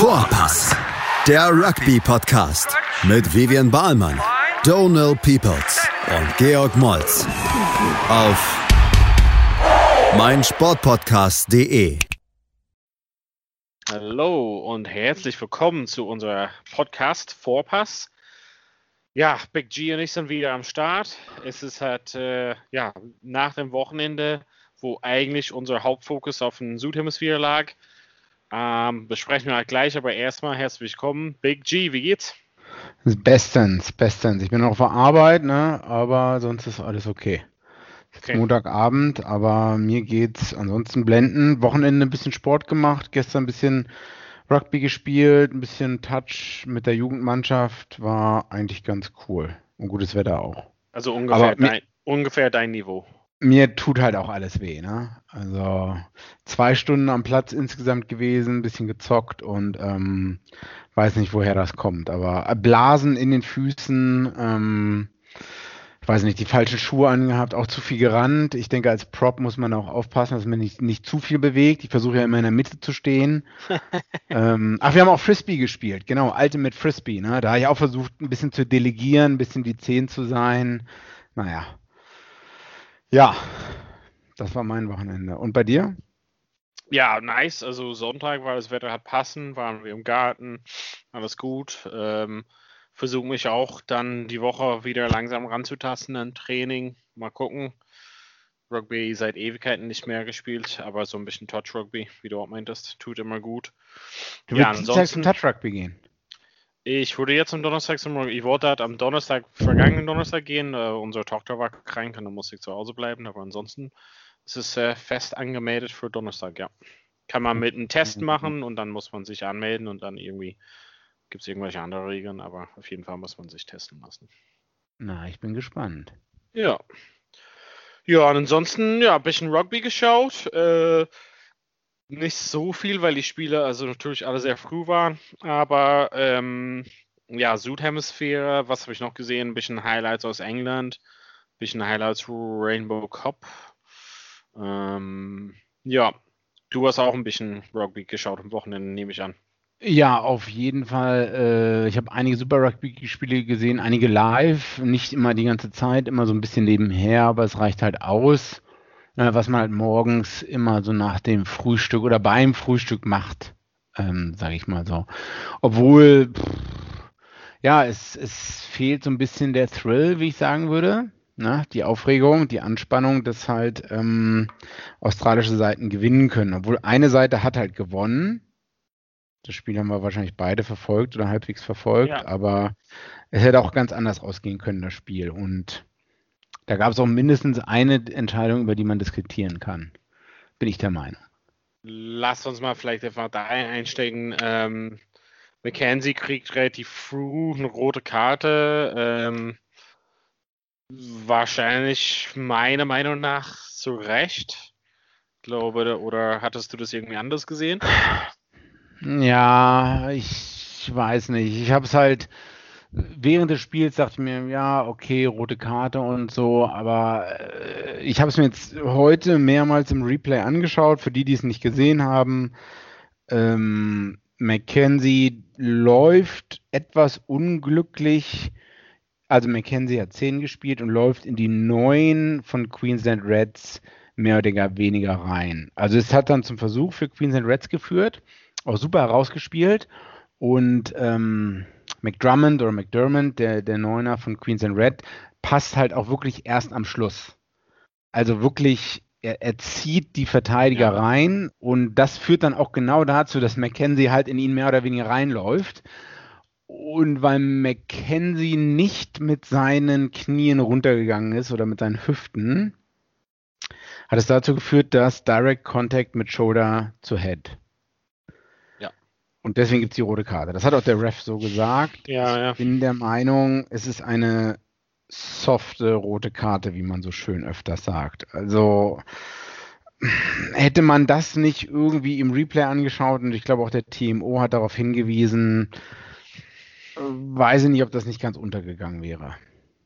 Vorpass, der Rugby-Podcast mit Vivian Bahlmann, Donal Peoples und Georg Moltz auf meinsportpodcast.de. Hallo und herzlich willkommen zu unserer Podcast Vorpass. Ja, Big G und ich sind wieder am Start. Es ist halt äh, ja, nach dem Wochenende, wo eigentlich unser Hauptfokus auf den Südhemisphäre lag. Ähm, besprechen wir halt gleich, aber erstmal herzlich willkommen. Big G, wie geht's? Bestens, bestens. Ich bin noch auf der Arbeit, ne? aber sonst ist alles okay. okay. Montagabend, aber mir geht's ansonsten blenden. Wochenende ein bisschen Sport gemacht, gestern ein bisschen Rugby gespielt, ein bisschen Touch mit der Jugendmannschaft, war eigentlich ganz cool. Und gutes Wetter auch. Also ungefähr, dein, ungefähr dein Niveau mir tut halt auch alles weh, ne? Also zwei Stunden am Platz insgesamt gewesen, ein bisschen gezockt und ähm, weiß nicht, woher das kommt. Aber Blasen in den Füßen, ähm, ich weiß nicht, die falschen Schuhe angehabt, auch zu viel gerannt. Ich denke, als Prop muss man auch aufpassen, dass man nicht, nicht zu viel bewegt. Ich versuche ja immer in der Mitte zu stehen. ähm, ach, wir haben auch Frisbee gespielt, genau, Ultimate Frisbee, ne? Da habe ich auch versucht, ein bisschen zu delegieren, ein bisschen die Zehn zu sein. Naja, ja, das war mein Wochenende. Und bei dir? Ja, nice. Also Sonntag war das Wetter hat passen, waren wir im Garten, alles gut. Ähm, Versuche mich auch dann die Woche wieder langsam ranzutasten an Training. Mal gucken. Rugby seit Ewigkeiten nicht mehr gespielt, aber so ein bisschen Touch Rugby, wie du auch meintest, tut immer gut. Du ja, willst ansonsten, zum Touch Rugby gehen? Ich wurde jetzt am Donnerstag zum Ich wollte halt am Donnerstag, vergangenen Donnerstag gehen. Uh, unsere Tochter war krank und dann musste ich zu Hause bleiben. Aber ansonsten ist es uh, fest angemeldet für Donnerstag, ja. Kann man mit einem Test machen und dann muss man sich anmelden und dann irgendwie gibt es irgendwelche andere Regeln, aber auf jeden Fall muss man sich testen lassen. Na, ich bin gespannt. Ja. Ja, und ansonsten, ja, ein bisschen Rugby geschaut. Äh, nicht so viel, weil die Spiele also natürlich alle sehr früh waren. Aber ähm, ja, Südhemisphäre, was habe ich noch gesehen? Ein bisschen Highlights aus England, ein bisschen Highlights Rainbow Cup. Ähm, ja, du hast auch ein bisschen Rugby geschaut am Wochenende, nehme ich an. Ja, auf jeden Fall. Äh, ich habe einige Super Rugby-Spiele gesehen, einige live, nicht immer die ganze Zeit, immer so ein bisschen nebenher, aber es reicht halt aus was man halt morgens immer so nach dem Frühstück oder beim Frühstück macht, ähm, sage ich mal so. Obwohl, pff, ja, es, es fehlt so ein bisschen der Thrill, wie ich sagen würde. Ne? Die Aufregung, die Anspannung, dass halt ähm, australische Seiten gewinnen können. Obwohl eine Seite hat halt gewonnen. Das Spiel haben wir wahrscheinlich beide verfolgt oder halbwegs verfolgt, ja. aber es hätte auch ganz anders ausgehen können, das Spiel. Und da gab es auch mindestens eine Entscheidung, über die man diskutieren kann. Bin ich der Meinung. Lass uns mal vielleicht einfach da einsteigen. Ähm, McKenzie kriegt relativ früh eine rote Karte. Ähm, wahrscheinlich meiner Meinung nach zu Recht. Glaube, oder hattest du das irgendwie anders gesehen? Ja, ich weiß nicht. Ich habe es halt während des Spiels dachte ich mir, ja, okay, rote Karte und so, aber äh, ich habe es mir jetzt heute mehrmals im Replay angeschaut, für die, die es nicht gesehen haben. Ähm, Mackenzie läuft etwas unglücklich. Also Mackenzie hat 10 gespielt und läuft in die 9 von Queensland Reds mehr oder weniger rein. Also es hat dann zum Versuch für Queensland Reds geführt, auch super herausgespielt und ähm, McDrummond oder McDermott, der, der Neuner von Queens and Red, passt halt auch wirklich erst am Schluss. Also wirklich, er, er zieht die Verteidiger ja. rein und das führt dann auch genau dazu, dass McKenzie halt in ihn mehr oder weniger reinläuft. Und weil McKenzie nicht mit seinen Knien runtergegangen ist oder mit seinen Hüften, hat es dazu geführt, dass Direct Contact mit Shoulder zu Head und deswegen gibt es die rote Karte. Das hat auch der Ref so gesagt. Ja, ja. Ich bin der Meinung, es ist eine softe rote Karte, wie man so schön öfters sagt. Also hätte man das nicht irgendwie im Replay angeschaut und ich glaube auch der TMO hat darauf hingewiesen, weiß ich nicht, ob das nicht ganz untergegangen wäre.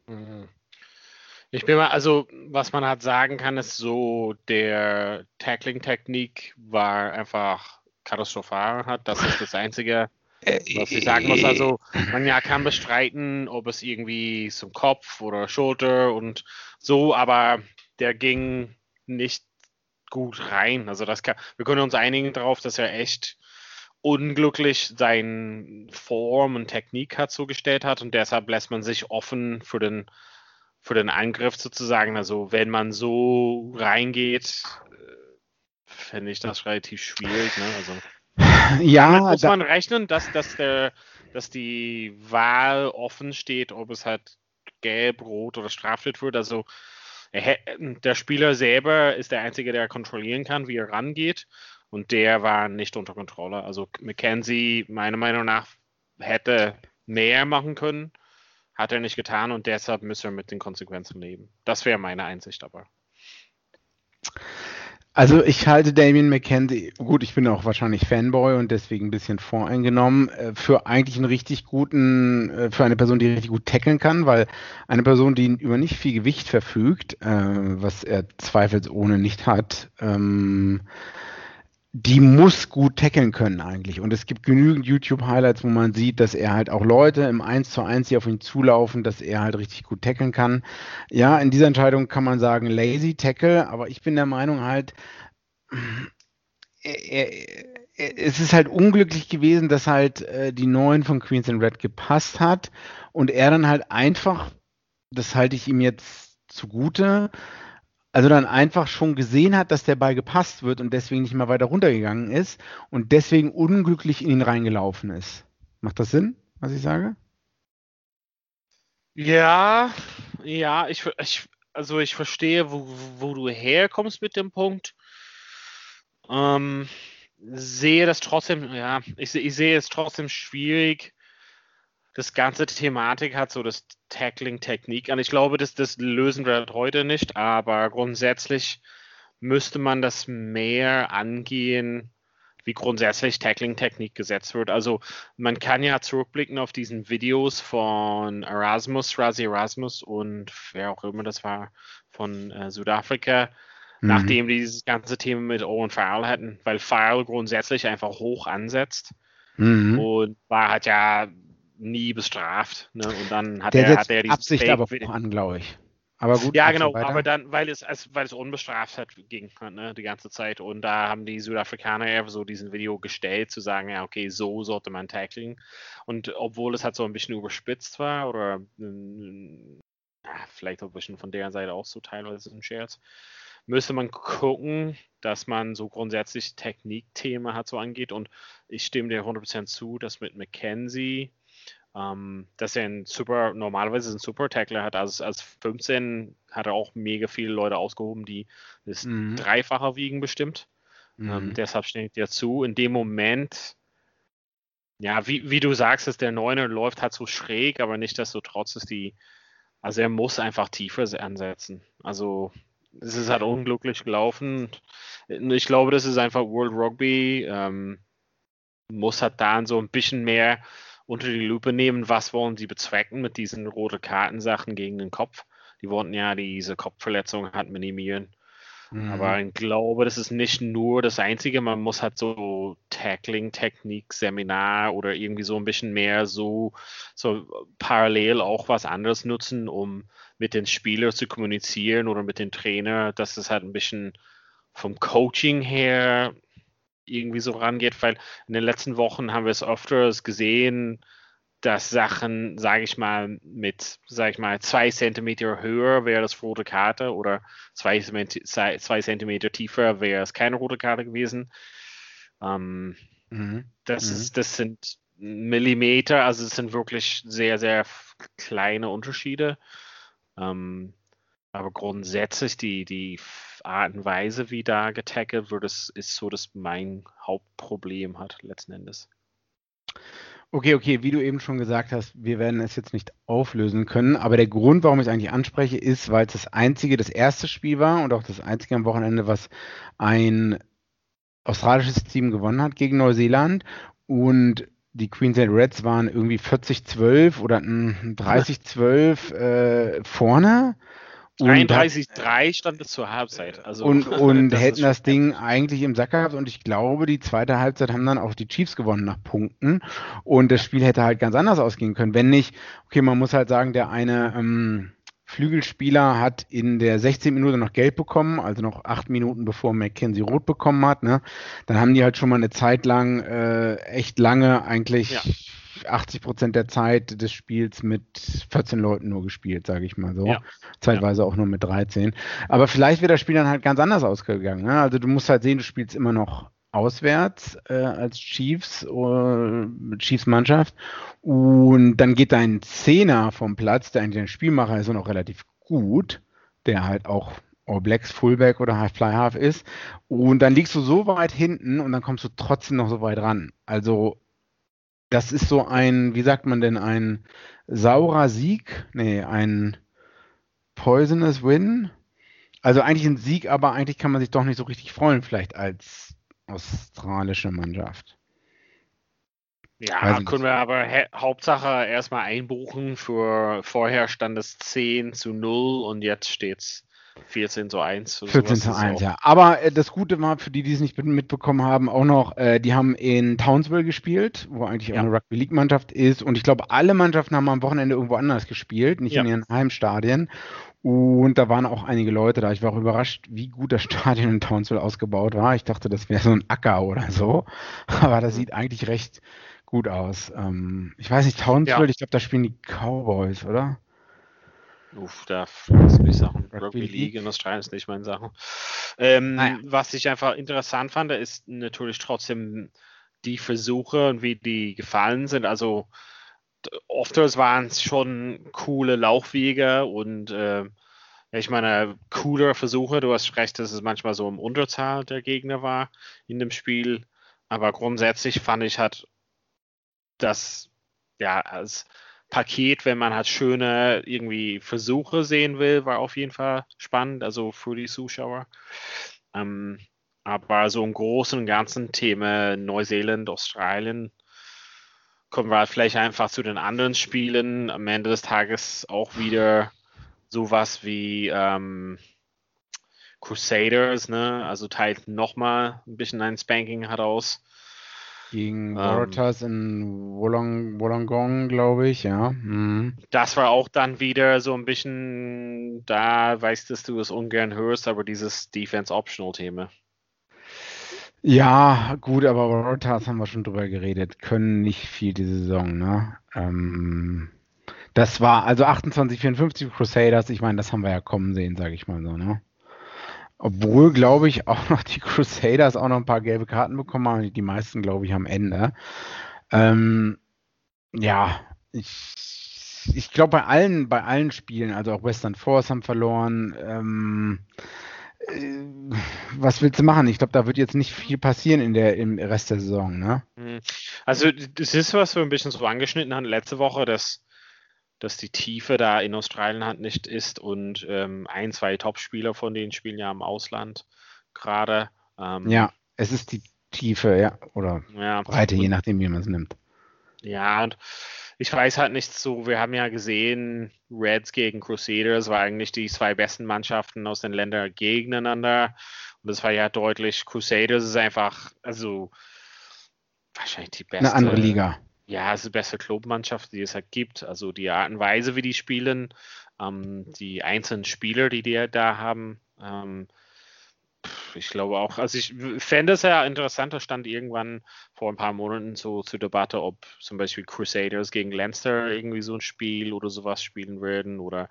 Mhm. Ich bin mal, also was man halt sagen kann, ist so, der Tackling-Technik war einfach katastrophal hat. Das ist das Einzige, was ich sagen muss. Also man ja kann bestreiten, ob es irgendwie zum Kopf oder Schulter und so, aber der ging nicht gut rein. Also das kann, wir können uns einigen darauf, dass er echt unglücklich seine Form und Technik hat zugestellt hat und deshalb lässt man sich offen für den für den Angriff sozusagen. Also wenn man so reingeht, fände ich das relativ schwierig. Ne? Also, ja, muss man rechnen, dass, dass, der, dass die Wahl offen steht, ob es halt gelb, rot oder straflich wird. Also der Spieler selber ist der Einzige, der kontrollieren kann, wie er rangeht. Und der war nicht unter Kontrolle. Also McKenzie, meiner Meinung nach, hätte mehr machen können. Hat er nicht getan und deshalb müssen wir mit den Konsequenzen leben. Das wäre meine Einsicht aber. Also ich halte Damien McKenzie, gut, ich bin auch wahrscheinlich Fanboy und deswegen ein bisschen voreingenommen, äh, für eigentlich einen richtig guten, äh, für eine Person, die richtig gut tackeln kann, weil eine Person, die über nicht viel Gewicht verfügt, äh, was er zweifelsohne nicht hat, ähm, die muss gut tackeln können eigentlich. Und es gibt genügend YouTube-Highlights, wo man sieht, dass er halt auch Leute im 1 zu 1, die auf ihn zulaufen, dass er halt richtig gut tackeln kann. Ja, in dieser Entscheidung kann man sagen, lazy tackle, aber ich bin der Meinung halt, er, er, es ist halt unglücklich gewesen, dass halt äh, die neuen von Queens and Red gepasst hat und er dann halt einfach, das halte ich ihm jetzt zugute, also dann einfach schon gesehen hat, dass der Ball gepasst wird und deswegen nicht mehr weiter runtergegangen ist und deswegen unglücklich in ihn reingelaufen ist. Macht das Sinn, was ich sage? Ja, ja, ich, ich also ich verstehe, wo, wo du herkommst mit dem Punkt. Ähm, sehe das trotzdem, ja, ich, ich sehe es trotzdem schwierig, das ganze Thematik hat so das Tackling-Technik an. Ich glaube, das, das lösen wir heute nicht, aber grundsätzlich müsste man das mehr angehen, wie grundsätzlich Tackling-Technik gesetzt wird. Also man kann ja zurückblicken auf diesen Videos von Erasmus, Razi Erasmus und wer auch immer das war, von äh, Südafrika, mhm. nachdem die dieses ganze Thema mit Owen Farrell hatten, weil Farrell grundsätzlich einfach hoch ansetzt. Mhm. Und war halt ja nie bestraft. Ne? Und dann hat der er, hat er diese Absicht aber auch an, glaube ich. Aber gut. Ja, genau, aber dann, weil es, weil es unbestraft hat, ging ne, die ganze Zeit. Und da haben die Südafrikaner ja so diesen Video gestellt, zu sagen, ja, okay, so sollte man tackling. Und obwohl es halt so ein bisschen überspitzt war, oder ja, vielleicht auch ein bisschen von der Seite auch so teilweise ein Scherz, müsste man gucken, dass man so grundsätzlich Technikthemen hat, so angeht. Und ich stimme dir 100% zu, dass mit McKenzie ähm, dass er ein super, normalerweise ein super Tackler hat. Also als 15 hat er auch mega viele Leute ausgehoben, die das mhm. Dreifache wiegen bestimmt. Ähm, mhm. Ähm, deshalb steht dir zu. In dem Moment, ja, wie, wie du sagst, dass der Neuner läuft halt so schräg, aber nicht desto trotz ist die, also er muss einfach tiefer ansetzen. Also es ist halt unglücklich gelaufen. Ich glaube, das ist einfach World Rugby. Ähm, muss halt da so ein bisschen mehr unter die Lupe nehmen, was wollen sie bezwecken mit diesen roten Kartensachen gegen den Kopf. Die wollten ja diese Kopfverletzung halt minimieren. Mhm. Aber ich glaube, das ist nicht nur das Einzige. Man muss halt so Tackling-Technik, Seminar oder irgendwie so ein bisschen mehr so, so parallel auch was anderes nutzen, um mit den Spielern zu kommunizieren oder mit den Trainer, dass es halt ein bisschen vom Coaching her irgendwie so rangeht, weil in den letzten Wochen haben wir es öfters gesehen, dass Sachen, sage ich mal, mit, sage ich mal, zwei Zentimeter höher wäre das rote Karte oder zwei, zwei Zentimeter tiefer wäre es keine rote Karte gewesen. Ähm, mhm. Das, mhm. Ist, das sind Millimeter, also es sind wirklich sehr, sehr kleine Unterschiede. Ähm, aber grundsätzlich die, die Art und Weise, wie da getackelt wird, ist, so, dass mein Hauptproblem hat, letzten Endes. Okay, okay, wie du eben schon gesagt hast, wir werden es jetzt nicht auflösen können, aber der Grund, warum ich es eigentlich anspreche, ist, weil es das einzige, das erste Spiel war und auch das einzige am Wochenende, was ein australisches Team gewonnen hat gegen Neuseeland und die Queensland Reds waren irgendwie 40-12 oder 30-12 äh, vorne 33-3 stand es zur Halbzeit. Also, und und das hätten das Ding eigentlich im Sack gehabt und ich glaube, die zweite Halbzeit haben dann auch die Chiefs gewonnen nach Punkten und das Spiel hätte halt ganz anders ausgehen können. Wenn nicht, okay, man muss halt sagen, der eine ähm, Flügelspieler hat in der 16. Minute noch Geld bekommen, also noch acht Minuten bevor McKenzie rot bekommen hat. Ne? Dann haben die halt schon mal eine Zeit lang, äh, echt lange eigentlich. Ja 80 Prozent der Zeit des Spiels mit 14 Leuten nur gespielt, sage ich mal so. Ja. Zeitweise ja. auch nur mit 13. Aber vielleicht wäre das Spiel dann halt ganz anders ausgegangen. Ne? Also du musst halt sehen, du spielst immer noch auswärts äh, als Chiefs, äh, Chiefs Mannschaft und dann geht dein Zehner vom Platz, der eigentlich ein Spielmacher ist und auch relativ gut, der halt auch All Blacks Fullback oder High Fly Half ist und dann liegst du so weit hinten und dann kommst du trotzdem noch so weit ran. Also das ist so ein, wie sagt man denn, ein saurer Sieg? Nee, ein poisonous win. Also eigentlich ein Sieg, aber eigentlich kann man sich doch nicht so richtig freuen, vielleicht als australische Mannschaft. Ja, können wir aber Hauptsache erstmal einbuchen. Für vorher stand es 10 zu 0 und jetzt steht es 14 zu 1. 14 zu 1, ja. Aber äh, das Gute war, für die, die es nicht mitbekommen haben, auch noch, äh, die haben in Townsville gespielt, wo eigentlich ja. auch eine Rugby League Mannschaft ist. Und ich glaube, alle Mannschaften haben am Wochenende irgendwo anders gespielt, nicht ja. in ihren Heimstadien. Und da waren auch einige Leute da. Ich war auch überrascht, wie gut das Stadion in Townsville ausgebaut war. Ich dachte, das wäre so ein Acker oder so. Aber das sieht eigentlich recht gut aus. Ähm, ich weiß nicht, Townsville, ja. ich glaube, da spielen die Cowboys, oder? Uff, da ist nicht Sachen. Rugby League in Australien ist nicht meine Sache. Ähm, naja. Was ich einfach interessant fand, ist natürlich trotzdem die Versuche und wie die gefallen sind. Also oft waren es schon coole Laufwege und äh, ich meine, coole Versuche. Du hast recht, dass es manchmal so im Unterzahl der Gegner war in dem Spiel. Aber grundsätzlich fand ich hat das ja als Paket, wenn man halt schöne irgendwie Versuche sehen will, war auf jeden Fall spannend, also für die Zuschauer. Ähm, aber so im Großen und Ganzen Thema Neuseeland, Australien, kommen wir halt vielleicht einfach zu den anderen Spielen. Am Ende des Tages auch wieder sowas wie ähm, Crusaders, ne? Also teilt nochmal ein bisschen ein Spanking heraus. Gegen Waratahs ähm, in Wollong, Wollongong, glaube ich, ja. Mhm. Das war auch dann wieder so ein bisschen, da weißt dass du es ungern hörst, aber dieses Defense-Optional-Thema. Ja, gut, aber Waratahs haben wir schon drüber geredet, können nicht viel diese Saison, ne? Ähm, das war also 28, 54 Crusaders, ich meine, das haben wir ja kommen sehen, sage ich mal so, ne? Obwohl, glaube ich, auch noch die Crusaders auch noch ein paar gelbe Karten bekommen haben. Die meisten, glaube ich, am Ende. Ähm, ja, ich, ich glaube, bei allen, bei allen Spielen, also auch Western Force haben verloren. Ähm, äh, was willst du machen? Ich glaube, da wird jetzt nicht viel passieren in der, im Rest der Saison, ne? Hm. Also, das ist, was wir ein bisschen so angeschnitten haben letzte Woche, dass dass die Tiefe da in Australien halt nicht ist und ähm, ein, zwei Topspieler von denen spielen ja im Ausland gerade. Ähm, ja, es ist die Tiefe, ja, oder ja, Breite, je nachdem, wie man es nimmt. Ja, und ich weiß halt nicht so, wir haben ja gesehen, Reds gegen Crusaders war eigentlich die zwei besten Mannschaften aus den Ländern gegeneinander. Und das war ja deutlich, Crusaders ist einfach, also wahrscheinlich die beste. Eine andere Liga ja, es ist die beste Clubmannschaft, die es halt gibt. Also die Art und Weise, wie die spielen, ähm, die einzelnen Spieler, die die da haben. Ähm, ich glaube auch, also ich fände es ja interessant, da stand irgendwann vor ein paar Monaten so zur Debatte, ob zum Beispiel Crusaders gegen Leinster irgendwie so ein Spiel oder sowas spielen würden oder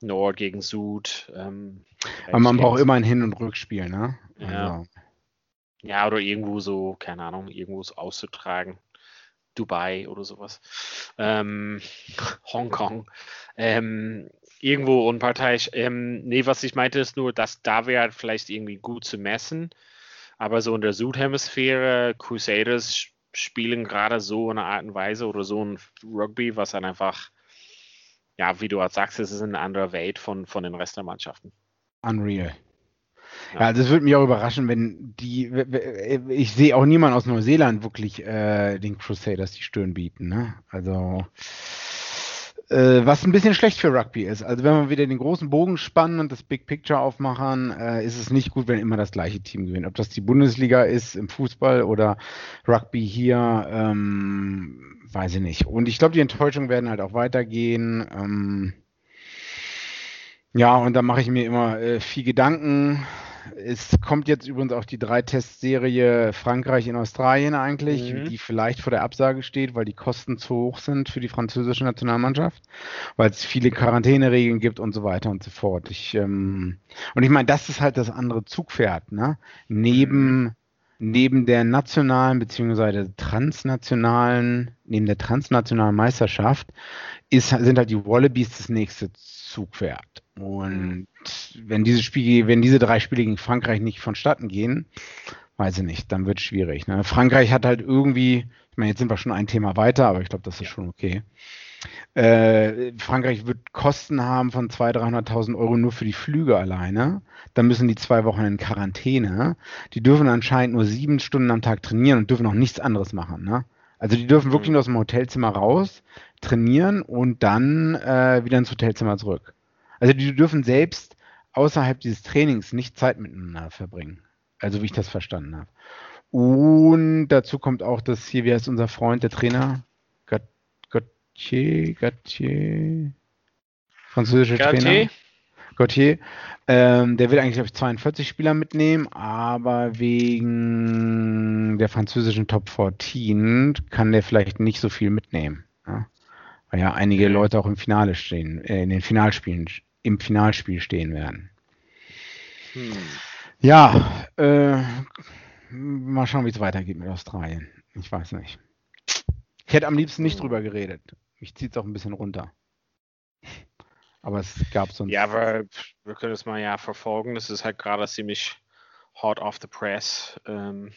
Nord gegen Süd. Ähm, Aber man braucht immer ein Hin- und Rückspiel, ne? Ja. Also. ja, oder irgendwo so, keine Ahnung, irgendwo so auszutragen. Dubai oder sowas. Ähm, Hongkong. Ähm, irgendwo unparteiisch. Ähm, nee, was ich meinte, ist nur, dass da wäre halt vielleicht irgendwie gut zu messen. Aber so in der Südhemisphäre, Crusaders spielen gerade so in einer Art und Weise oder so ein Rugby, was dann einfach, ja, wie du halt sagst, es ist eine andere Welt von, von den Rest der Mannschaften. Unreal. Ja, also es würde mich auch überraschen, wenn die, ich sehe auch niemanden aus Neuseeland wirklich äh, den Crusaders die Stirn bieten. Ne? Also Äh, was ein bisschen schlecht für Rugby ist. Also wenn wir wieder den großen Bogen spannen und das Big Picture aufmachen, äh, ist es nicht gut, wenn immer das gleiche Team gewinnt. Ob das die Bundesliga ist im Fußball oder Rugby hier, ähm, weiß ich nicht. Und ich glaube, die Enttäuschungen werden halt auch weitergehen. Ähm, ja, und da mache ich mir immer äh, viel Gedanken. Es kommt jetzt übrigens auch die Drei-Test-Serie Frankreich in Australien eigentlich, mhm. die vielleicht vor der Absage steht, weil die Kosten zu hoch sind für die französische Nationalmannschaft, weil es viele Quarantäneregeln gibt und so weiter und so fort. Ich, ähm, und ich meine, das ist halt das andere Zugpferd, ne? Neben, mhm. neben der nationalen beziehungsweise transnationalen, neben der transnationalen Meisterschaft ist, sind halt die Wallabies das nächste Zugpferd. Und wenn diese Spiele, wenn diese drei Spiele gegen Frankreich nicht vonstatten gehen, weiß ich nicht, dann wird es schwierig. Ne? Frankreich hat halt irgendwie, ich meine, jetzt sind wir schon ein Thema weiter, aber ich glaube, das ist schon okay. Äh, Frankreich wird Kosten haben von 200.000, 300.000 Euro nur für die Flüge alleine. Dann müssen die zwei Wochen in Quarantäne. Die dürfen anscheinend nur sieben Stunden am Tag trainieren und dürfen auch nichts anderes machen. Ne? Also die dürfen wirklich mhm. nur aus dem Hotelzimmer raus, trainieren und dann äh, wieder ins Hotelzimmer zurück. Also die dürfen selbst außerhalb dieses Trainings nicht Zeit miteinander verbringen. Also wie ich das verstanden habe. Und dazu kommt auch, dass hier, wie heißt unser Freund, der Trainer? Gauthier, Gauthier, französischer Trainer. Gauthier, ähm, der will eigentlich, glaube ich, 42 Spieler mitnehmen, aber wegen der französischen Top 14 kann der vielleicht nicht so viel mitnehmen. Ja? Weil ja einige Leute auch im Finale stehen, äh, in den Finalspielen im Finalspiel stehen werden. Hm. Ja, äh, mal schauen, wie es weitergeht mit Australien. Ich weiß nicht. Ich hätte am liebsten nicht drüber geredet. Mich zieht es auch ein bisschen runter. Aber es gab so ein. Ja, aber wir können es mal ja verfolgen. Das ist halt gerade ziemlich hot off the press. Ähm,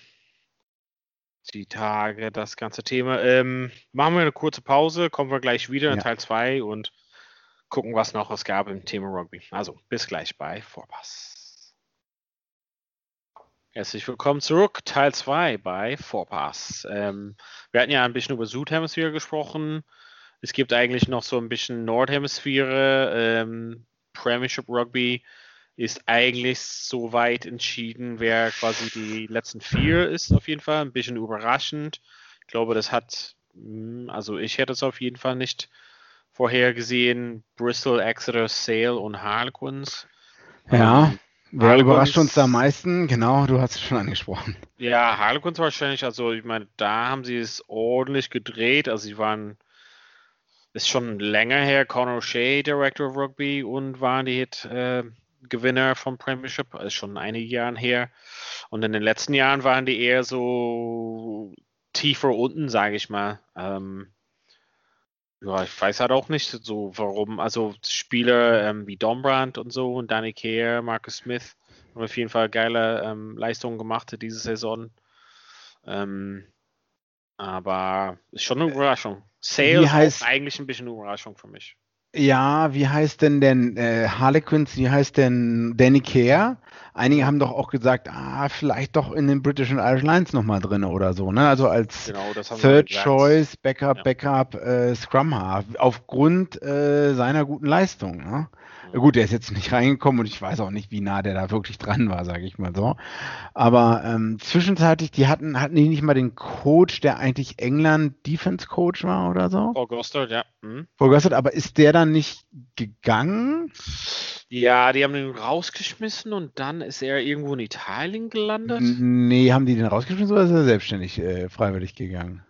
die Tage, das ganze Thema. Ähm, machen wir eine kurze Pause, kommen wir gleich wieder in ja. Teil 2 und gucken, was noch es gab im Thema Rugby. Also bis gleich bei Vorpass. Herzlich willkommen zurück, Teil 2 bei Vorpass. Ähm, wir hatten ja ein bisschen über Südhemisphäre gesprochen. Es gibt eigentlich noch so ein bisschen Nordhemisphäre. Ähm, Premiership Rugby ist eigentlich so weit entschieden, wer quasi die letzten vier ist, auf jeden Fall. Ein bisschen überraschend. Ich glaube, das hat, hm, also ich hätte es auf jeden Fall nicht vorhergesehen Bristol, Exeter, Sale und Harlequins. Ja, ähm, wer Harlequins, überrascht uns da am meisten? Genau, du hast es schon angesprochen. Ja, Harlequins wahrscheinlich, also ich meine, da haben sie es ordentlich gedreht, also sie waren, ist schon länger her, Conor O'Shea, Director of Rugby und waren die Hit äh, Gewinner vom Premiership, ist schon einige Jahre her. Und in den letzten Jahren waren die eher so tiefer unten, sage ich mal. Ähm, ja, ich weiß halt auch nicht so, warum. Also Spieler ähm, wie Dombrand und so und Danny Kehr, Marcus Smith haben auf jeden Fall geile ähm, Leistungen gemacht diese Saison. Ähm, aber ist schon eine Überraschung. Sales heißt eigentlich ein bisschen eine Überraschung für mich. Ja, wie heißt denn denn äh, Harlequins, wie heißt denn Danny Care? Einige haben doch auch gesagt, ah, vielleicht doch in den British and Irish Lions nochmal drin oder so, ne? Also als genau, Third Choice, Backup, ja. Backup, äh, Scrum Half, aufgrund äh, seiner guten Leistung, ne? Gut, der ist jetzt nicht reingekommen und ich weiß auch nicht, wie nah der da wirklich dran war, sage ich mal so. Aber ähm, zwischenzeitlich, die hatten, hatten die nicht mal den Coach, der eigentlich England Defense Coach war oder so? Paul Gostard, ja. Mhm. Paul Gostard, aber ist der dann nicht gegangen? Ja, die haben ihn rausgeschmissen und dann ist er irgendwo in Italien gelandet. Nee, haben die den rausgeschmissen oder ist er selbstständig äh, freiwillig gegangen?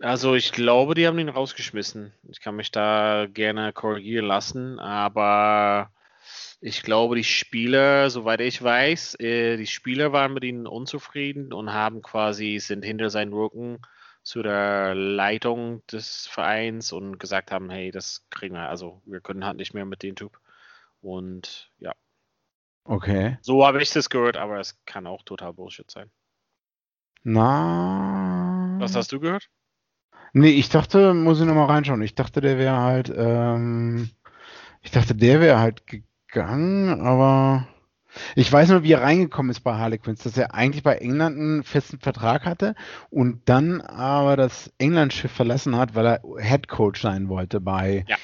Also ich glaube, die haben ihn rausgeschmissen. Ich kann mich da gerne korrigieren lassen, aber ich glaube, die Spieler, soweit ich weiß, äh, die Spieler waren mit ihnen unzufrieden und haben quasi, sind hinter seinen Rücken zu der Leitung des Vereins und gesagt haben, hey, das kriegen wir, also wir können halt nicht mehr mit dem Typ. Und ja. Okay. So habe ich das gehört, aber es kann auch total Bullshit sein. Na. Was hast du gehört? Nee, ich dachte, muss ich nochmal reinschauen. Ich dachte, der wäre halt, ähm, ich dachte, der wäre halt gegangen, aber Ich weiß nur, wie er reingekommen ist bei Harlequins, dass er eigentlich bei England einen festen Vertrag hatte und dann aber das England-Schiff verlassen hat, weil er Head Coach sein wollte bei ja.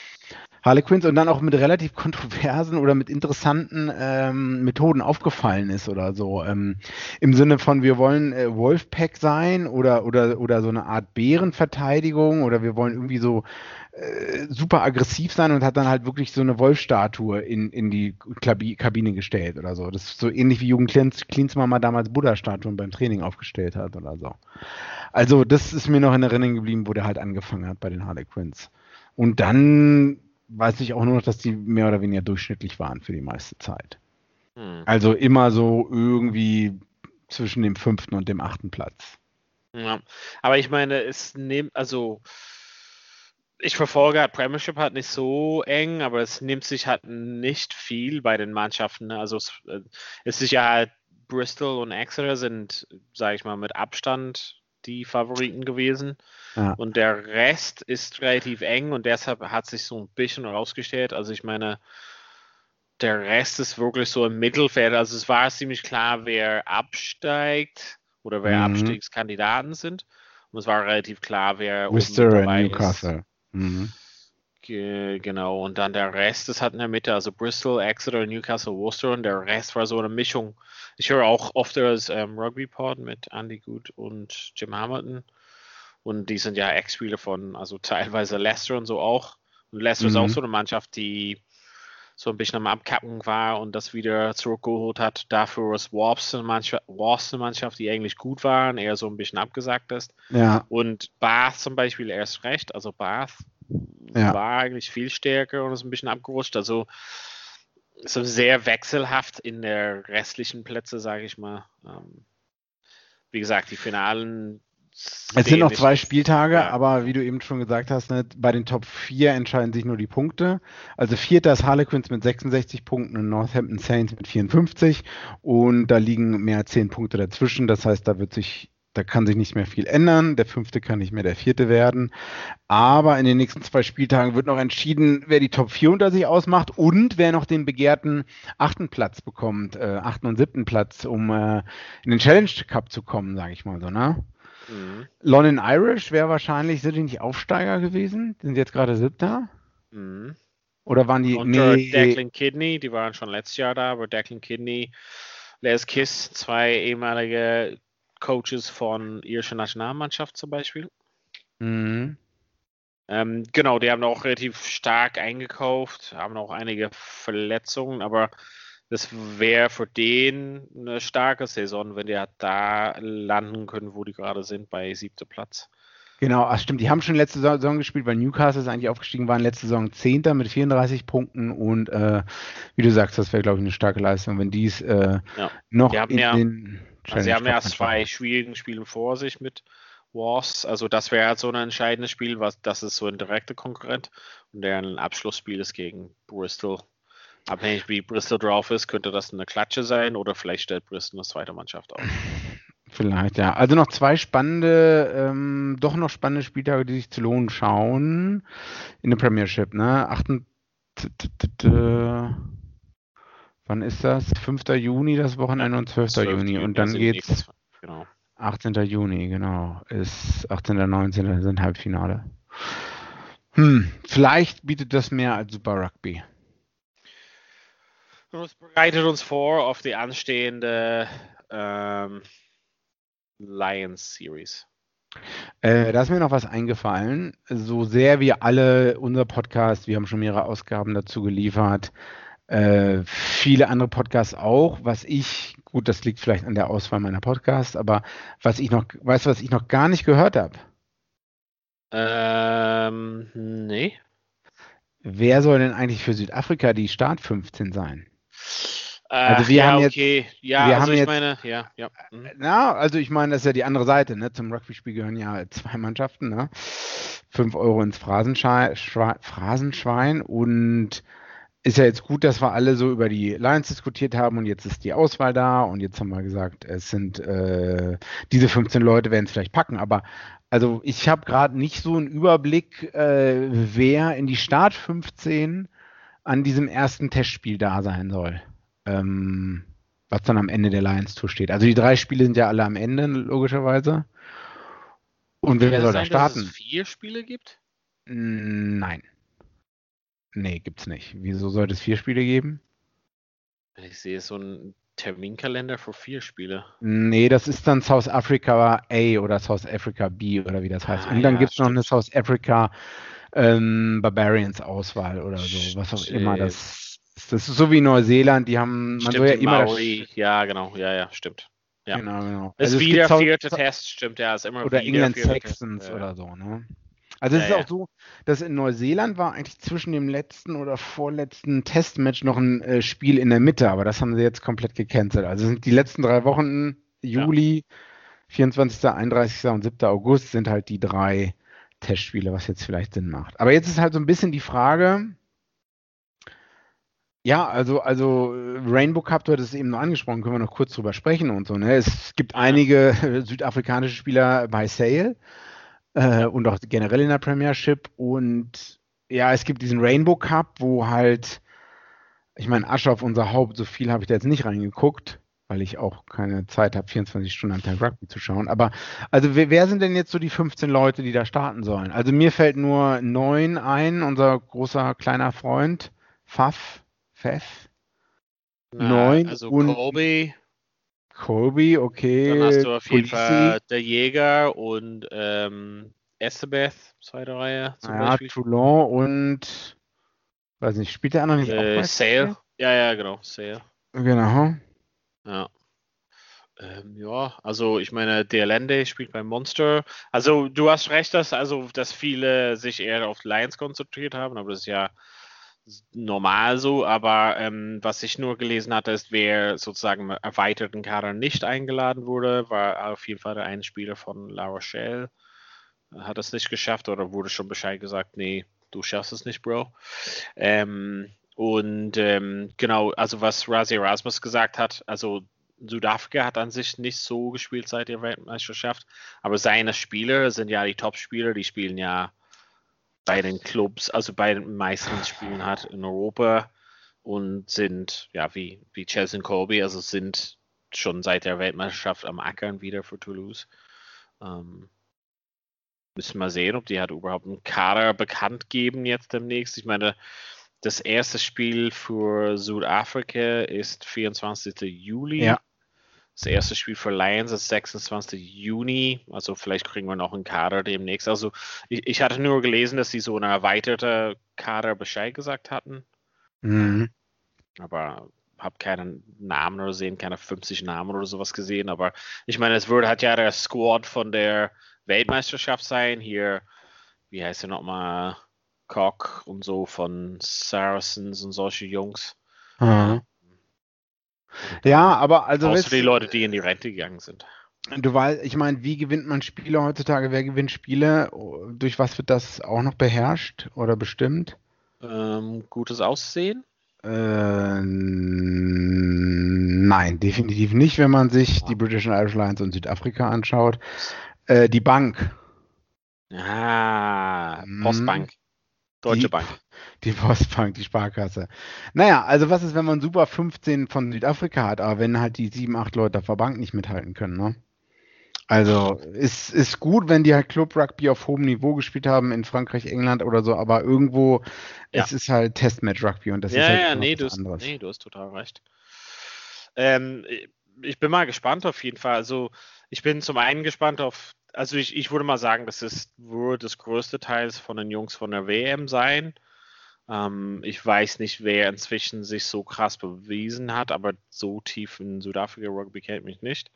Harlequins und dann auch mit relativ kontroversen oder mit interessanten ähm, Methoden aufgefallen ist oder so. Ähm, Im Sinne von, wir wollen äh, Wolfpack sein oder, oder, oder so eine Art Bärenverteidigung oder wir wollen irgendwie so äh, super aggressiv sein und hat dann halt wirklich so eine Wolfstatue in, in die Kabine gestellt oder so. Das ist so ähnlich wie Jugend Klinsmann mal damals Buddha-Statuen beim Training aufgestellt hat oder so. Also das ist mir noch in Erinnerung geblieben, wo der halt angefangen hat bei den Harlequins. Und dann weiß ich auch nur noch, dass die mehr oder weniger durchschnittlich waren für die meiste Zeit. Hm. Also immer so irgendwie zwischen dem fünften und dem achten Platz. Ja, aber ich meine, es nimmt, also ich verfolge halt Premiership halt nicht so eng, aber es nimmt sich halt nicht viel bei den Mannschaften. Ne? Also es, äh, es ist ja halt Bristol und Exeter sind, sage ich mal, mit Abstand die Favoriten gewesen. Ja. Und der Rest ist relativ eng und deshalb hat sich so ein bisschen rausgestellt. Also ich meine, der Rest ist wirklich so im Mittelfeld. Also es war ziemlich klar, wer absteigt oder wer mhm. Abstiegskandidaten sind. Und es war relativ klar, wer Worcester oben dabei Newcastle. ist. Mhm. Genau, und dann der Rest ist halt in der Mitte, also Bristol, Exeter, Newcastle, Worcester und der Rest war so eine Mischung. Ich höre auch oft das ähm, Rugby-Pod mit Andy Good und Jim Hamilton und die sind ja Ex-Spieler von, also teilweise Leicester und so auch. Und Leicester mhm. ist auch mhm. so eine Mannschaft, die so ein bisschen am Abkacken war und das wieder zurückgeholt hat. Dafür ist Warps eine Mannschaft, Warps eine Mannschaft, die eigentlich gut waren, eher so ein bisschen abgesagt ist. Ja. Und Bath zum Beispiel erst recht, also Bath ja. war eigentlich viel stärker und ist ein bisschen abgerutscht. Also so sehr wechselhaft in der restlichen Plätze, sage ich mal. Ähm, wie gesagt, die Finalen. Es sind noch zwei Spieltage, ja. aber wie du eben schon gesagt hast, ne, bei den Top 4 entscheiden sich nur die Punkte. Also vierter ist Harlequins mit 66 Punkten und Northampton Saints mit 54 und da liegen mehr als 10 Punkte dazwischen. Das heißt, da wird sich da kann sich nicht mehr viel ändern. Der fünfte kann nicht mehr der vierte werden. Aber in den nächsten zwei Spieltagen wird noch entschieden, wer die Top 4 unter sich ausmacht und wer noch den begehrten achten Platz bekommt, äh, achten und siebten Platz, um äh, in den Challenge Cup zu kommen, sage ich mal so, ne? Mhm. London Irish wäre wahrscheinlich, sind die nicht Aufsteiger gewesen? Sind jetzt gerade siebter? Mhm. Oder waren die. Unter nee, Declan Kidney, die waren schon letztes Jahr da, aber Declan Kidney, Les Kiss, zwei ehemalige Coaches von irischer Nationalmannschaft zum Beispiel. Mhm. Ähm, genau, die haben auch relativ stark eingekauft, haben auch einige Verletzungen, aber das wäre für den eine starke Saison, wenn die da landen können, wo die gerade sind, bei siebter Platz. Genau, ach stimmt, die haben schon letzte Saison gespielt, weil Newcastle ist eigentlich aufgestiegen, waren letzte Saison Zehnter mit 34 Punkten und äh, wie du sagst, das wäre, glaube ich, eine starke Leistung, wenn die es äh, ja. noch in ja, den also sie haben erst zwei schwierigen Spiele vor sich mit Wars. Also das wäre halt so ein entscheidendes Spiel, was das ist so ein direkter Konkurrent. Und deren Abschlussspiel ist gegen Bristol. Abhängig wie Bristol drauf ist, könnte das eine Klatsche sein oder vielleicht stellt Bristol eine zweite Mannschaft auf. Vielleicht, ja. Also noch zwei spannende, ähm, doch noch spannende Spieltage, die sich zu lohnen schauen in der Premiership, ne? 8. Wann ist das? 5. Juni das Wochenende und 12. 12. Juni. Und dann geht's. Genau. 18. Juni, genau. Ist 18. 19. sind Halbfinale. Hm, vielleicht bietet das mehr als Super Rugby. Das bereitet uns vor auf die anstehende ähm, Lions Series. Äh, da ist mir noch was eingefallen. So sehr wir alle, unser Podcast, wir haben schon mehrere Ausgaben dazu geliefert, äh, viele andere Podcasts auch. Was ich, gut, das liegt vielleicht an der Auswahl meiner Podcasts, aber was ich noch, weißt du, was ich noch gar nicht gehört habe? Ähm, nee. Wer soll denn eigentlich für Südafrika die Start 15 sein? also wir ja, haben jetzt, okay. Ja, wir also haben ich jetzt, meine, ja, ja. Mhm. Na, also ich meine, das ist ja die andere Seite, ne? Zum Rugby-Spiel gehören ja zwei Mannschaften, ne? 5 Euro ins Phrasenschwein, Phrasenschwein und ist ja jetzt gut, dass wir alle so über die Lions diskutiert haben und jetzt ist die Auswahl da und jetzt haben wir gesagt, es sind äh, diese 15 Leute werden es vielleicht packen, aber also ich habe gerade nicht so einen Überblick, äh, wer in die Start 15 an diesem ersten Testspiel da sein soll. Ähm, was dann am Ende der Lions Tour steht. Also die drei Spiele sind ja alle am Ende, logischerweise. Und wer soll da starten? Dass es vier Spiele gibt? Nein. Nee, gibt's nicht. Wieso sollte es vier Spiele geben? Ich sehe so einen Terminkalender für vier Spiele. Nee, das ist dann South Africa A oder South Africa B oder wie das heißt. Ah, Und dann ja, gibt es noch eine South Africa ähm, Barbarians Auswahl oder so, was auch immer das das ist so wie Neuseeland, die haben, man stimmt, soll ja immer. Maori, ja, genau, ja, ja, stimmt. Ja. Genau, genau. Also ist wieder vierte Test, stimmt, ja, ist immer Oder England Saxons Test, oder so, ne? Also es ja, ist auch so, dass in Neuseeland war eigentlich zwischen dem letzten oder vorletzten Testmatch noch ein äh, Spiel in der Mitte, aber das haben sie jetzt komplett gecancelt. Also sind die letzten drei Wochen, Juli, ja. 24., 31. und 7. August, sind halt die drei Testspiele, was jetzt vielleicht Sinn macht. Aber jetzt ist halt so ein bisschen die Frage, ja, also, also Rainbow Cup, du hattest es eben noch angesprochen, können wir noch kurz drüber sprechen und so. Ne? Es gibt einige südafrikanische Spieler bei Sale äh, und auch generell in der Premiership. Und ja, es gibt diesen Rainbow Cup, wo halt, ich meine, Asche auf unser Haupt, so viel habe ich da jetzt nicht reingeguckt, weil ich auch keine Zeit habe, 24 Stunden am Tag Rugby zu schauen. Aber also wer, wer, sind denn jetzt so die 15 Leute, die da starten sollen? Also mir fällt nur neun ein, unser großer kleiner Freund, Pfaff Pfeff. Neun. Also und Colby. Colby, okay. Dann hast du auf jeden Fall der Jäger und ähm, Estebeth, zweite Reihe. Zum ja, Beispiel. Toulon und weiß nicht, spielt der andere nicht äh, auch Sale. Ja, ja, genau, Sale. Genau. Ja. Ähm, ja, also ich meine, der Lende spielt beim Monster. Also du hast recht, dass also dass viele sich eher auf Lions konzentriert haben, aber das ist ja normal so, aber ähm, was ich nur gelesen hatte, ist, wer sozusagen im erweiterten Kader nicht eingeladen wurde, war auf jeden Fall der eine Spieler von La Rochelle. Hat es nicht geschafft oder wurde schon Bescheid gesagt, nee, du schaffst es nicht, Bro. Ähm, und ähm, genau, also was Razi Erasmus gesagt hat, also Südafrika hat an sich nicht so gespielt seit der Weltmeisterschaft, aber seine Spieler sind ja die Top-Spieler, die spielen ja bei den Clubs, also bei den meisten Spielen hat in Europa und sind, ja, wie, wie Chelsea und Colby, also sind schon seit der Weltmeisterschaft am Ackern wieder für Toulouse. Ähm, müssen wir sehen, ob die halt überhaupt einen Kader bekannt geben jetzt demnächst. Ich meine, das erste Spiel für Südafrika ist 24. Juli. Ja. Das erste Spiel für Lions ist 26. Juni. Also vielleicht kriegen wir noch einen Kader demnächst. Also ich, ich hatte nur gelesen, dass sie so eine erweiterte Kader Bescheid gesagt hatten. Mhm. Aber habe keinen Namen oder sehen, keine 50 Namen oder sowas gesehen. Aber ich meine, es würde halt ja der Squad von der Weltmeisterschaft sein. Hier, wie heißt er nochmal? Cock und so von Saracens und solche Jungs. Mhm. Ja, aber also. Außer die Leute, die in die Rente gegangen sind. Du weißt, ich meine, wie gewinnt man Spiele heutzutage? Wer gewinnt Spiele? Durch was wird das auch noch beherrscht oder bestimmt? Ähm, gutes Aussehen? Äh, nein, definitiv nicht, wenn man sich die British and Irish Lions und Südafrika anschaut. Äh, die Bank. Ah, Postbank. Deutsche die, Bank. Die Postbank, die Sparkasse. Naja, also was ist, wenn man Super 15 von Südafrika hat, aber wenn halt die 7, 8 Leute auf der Bank nicht mithalten können, ne? Also ist, ist gut, wenn die halt Club Rugby auf hohem Niveau gespielt haben in Frankreich, England oder so, aber irgendwo ja. es ist halt Testmatch Rugby und das ja, ist halt ja, nee, du hast, anderes. Nee, du hast total recht. Ähm, ich bin mal gespannt auf jeden Fall. Also ich bin zum einen gespannt auf also ich, ich würde mal sagen, das ist wohl das größte Teil von den Jungs von der WM sein. Ähm, ich weiß nicht, wer inzwischen sich so krass bewiesen hat, aber so tief in Südafrika Rugby kennt mich nicht.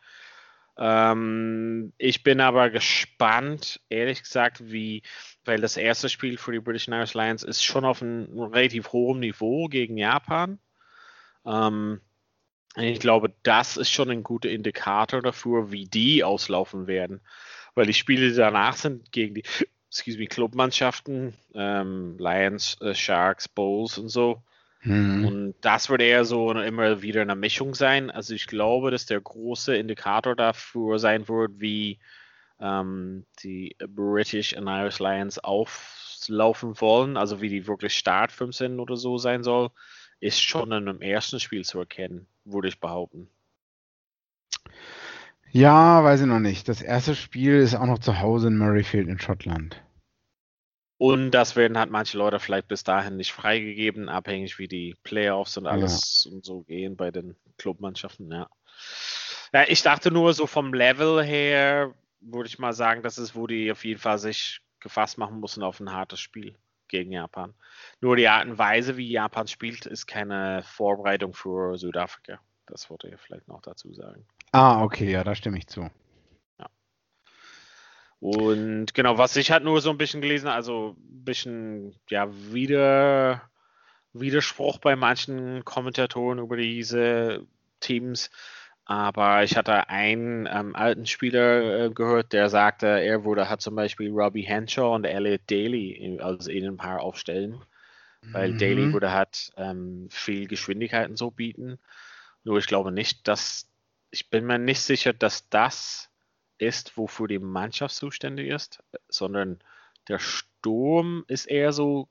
Ähm, ich bin aber gespannt, ehrlich gesagt, wie, weil das erste Spiel für die British and Irish Lions ist schon auf einem relativ hohem Niveau gegen Japan. Ähm, ich glaube, das ist schon ein guter Indikator dafür, wie die auslaufen werden weil die Spiele danach sind gegen die excuse me, Clubmannschaften, ähm, Lions, äh, Sharks, Bulls und so. Mhm. Und das wird eher so immer wieder eine Mischung sein. Also ich glaube, dass der große Indikator dafür sein wird, wie ähm, die British and Irish Lions auflaufen wollen, also wie die wirklich Startfilm sind oder so sein soll, ist schon in einem ersten Spiel zu erkennen, würde ich behaupten. Ja, weiß ich noch nicht. Das erste Spiel ist auch noch zu Hause in Murrayfield in Schottland. Und das werden halt manche Leute vielleicht bis dahin nicht freigegeben, abhängig wie die Playoffs und alles ja. und so gehen bei den Clubmannschaften, ja. ja. Ich dachte nur so vom Level her, würde ich mal sagen, das ist, wo die auf jeden Fall sich gefasst machen müssen auf ein hartes Spiel gegen Japan. Nur die Art und Weise, wie Japan spielt, ist keine Vorbereitung für Südafrika. Das wollte ich vielleicht noch dazu sagen. Ah, okay, ja, da stimme ich zu. Ja. Und genau, was ich halt nur so ein bisschen gelesen habe, also ein bisschen, ja, wieder Widerspruch bei manchen Kommentatoren über diese Teams. Aber ich hatte einen ähm, alten Spieler äh, gehört, der sagte, er würde hat zum Beispiel Robbie Henshaw und Elliot Daly als Innenpaar aufstellen, weil mhm. Daly würde halt ähm, viel Geschwindigkeiten so bieten. Nur ich glaube nicht, dass ich bin mir nicht sicher, dass das ist, wofür die Mannschaft zuständig ist, sondern der Sturm ist eher so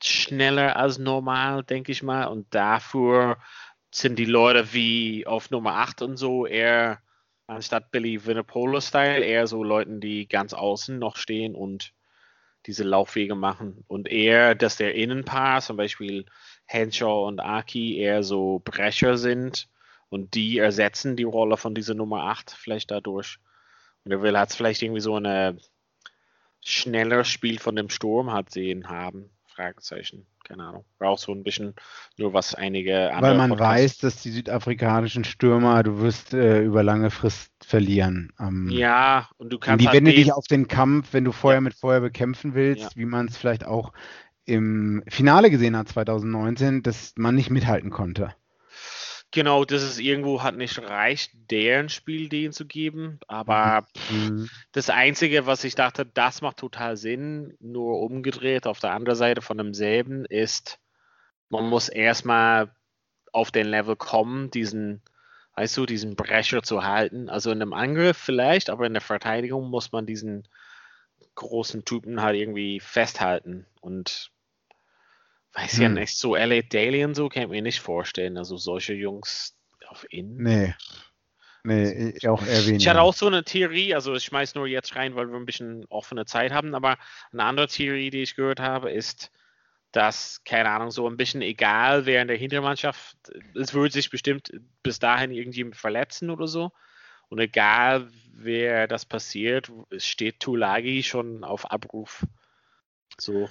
schneller als normal, denke ich mal. Und dafür sind die Leute wie auf Nummer 8 und so eher anstatt Billy Vinapolo-Style eher so Leuten, die ganz außen noch stehen und diese Laufwege machen. Und eher, dass der Innenpaar, zum Beispiel Henshaw und Aki, eher so Brecher sind und die ersetzen die Rolle von dieser Nummer 8 vielleicht dadurch. Und er will halt vielleicht irgendwie so eine schneller Spiel von dem Sturm hat sehen haben. Fragezeichen. Keine Ahnung. War auch so ein bisschen nur was einige andere. Weil man Podcasts weiß, dass die südafrikanischen Stürmer, du wirst äh, über lange Frist verlieren. Ähm, ja, und du kannst. Die halt wende dich auf den Kampf, wenn du Feuer mit Feuer bekämpfen willst, ja. wie man es vielleicht auch im Finale gesehen hat 2019, dass man nicht mithalten konnte. Genau, das ist irgendwo hat nicht reicht, deren Spielideen zu geben. Aber mhm. das Einzige, was ich dachte, das macht total Sinn, nur umgedreht auf der anderen Seite von demselben, ist, man muss erstmal auf den Level kommen, diesen, weißt du, diesen Brecher zu halten. Also in einem Angriff vielleicht, aber in der Verteidigung muss man diesen großen Typen halt irgendwie festhalten. Und Weiß hm. ja nicht, so LA Daily und so kann ich mir nicht vorstellen. Also solche Jungs auf Innen. Nee. Nee, auch eher weniger. Ich hatte auch so eine Theorie, also ich schmeiß nur jetzt rein, weil wir ein bisschen offene Zeit haben, aber eine andere Theorie, die ich gehört habe, ist, dass, keine Ahnung, so ein bisschen egal, wer in der Hintermannschaft, es würde sich bestimmt bis dahin irgendjemand verletzen oder so. Und egal, wer das passiert, steht Tulagi schon auf Abruf. So.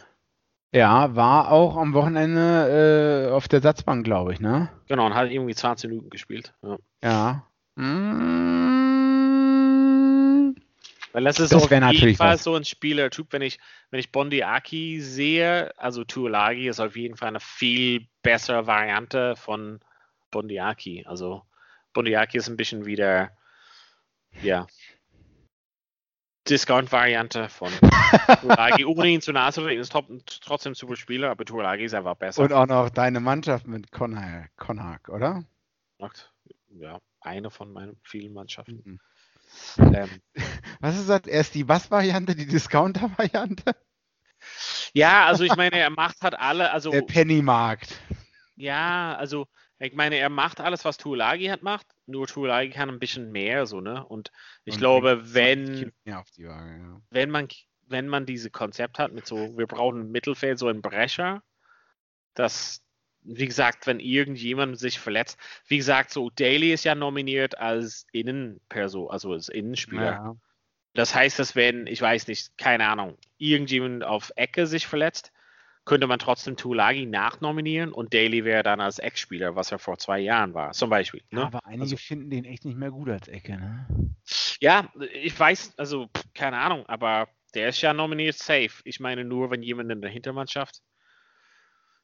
Ja, war auch am Wochenende äh, auf der Satzbank, glaube ich, ne? Genau, und hat irgendwie 20 Minuten gespielt. Ja. ja. Mmh. Weil das ist das auf jeden Fall was. so ein Spielertyp, wenn ich, wenn ich Bondi Aki sehe, also Tuolagi ist auf jeden Fall eine viel bessere Variante von Bondi Aki. Also Bondi Aki ist ein bisschen wieder, ja, Discount-Variante von Tuolagi, ohne ihn zu nahe zu reden, ist trotzdem super Spieler, aber Tuolagi ist einfach besser. Und auch noch deine Mannschaft mit Konhag, oder? Ja, eine von meinen vielen Mannschaften. Mhm. Ähm, was ist das? Erst die Was-Variante, die Discounter-Variante? Ja, also ich meine, er macht halt alle, also. Der Pennymarkt. Ja, also ich meine, er macht alles, was Tuolagi hat macht, nur Tuolagi kann ein bisschen mehr, so, ne? Und ich Und glaube, wenn, Waage, ja. wenn man, wenn man diese Konzept hat mit so, wir brauchen im Mittelfeld so einen Brecher, das, wie gesagt, wenn irgendjemand sich verletzt, wie gesagt, so Daly ist ja nominiert als Innenperson, also als Innenspieler. Ja. Das heißt, dass wenn, ich weiß nicht, keine Ahnung, irgendjemand auf Ecke sich verletzt, könnte man trotzdem Tulagi nachnominieren und Daly wäre dann als Ex-Spieler, was er vor zwei Jahren war, zum Beispiel. Ne? Ja, aber einige also, finden den echt nicht mehr gut als Ecke, ne? Ja, ich weiß, also keine Ahnung, aber der ist ja nominiert safe. Ich meine nur, wenn jemand in der Hintermannschaft,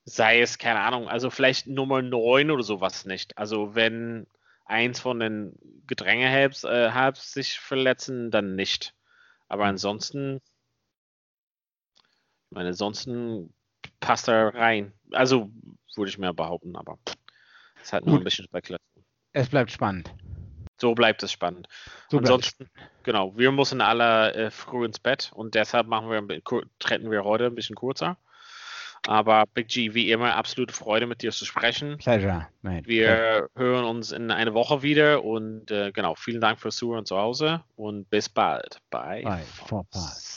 sei es, keine Ahnung, also vielleicht Nummer 9 oder sowas nicht. Also wenn eins von den Gedrängehelps äh, sich verletzen, dann nicht. Aber ansonsten, ich meine, ansonsten passt da rein. Also würde ich mir behaupten, aber es halt nur ein bisschen Spekulation. Es bleibt spannend. So bleibt es spannend. So Ansonsten, genau, wir müssen alle äh, früh ins Bett und deshalb machen wir, treten wir heute ein bisschen kurzer. Aber Big G, wie immer, absolute Freude mit dir zu sprechen. Pleasure, mate. Wir hören uns in einer Woche wieder und äh, genau, vielen Dank fürs Zuhören zu Hause und bis bald bei, bei Vorpass.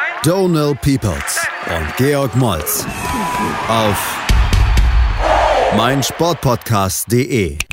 Donal Peoples und Georg Moltz auf meinsportpodcast.de.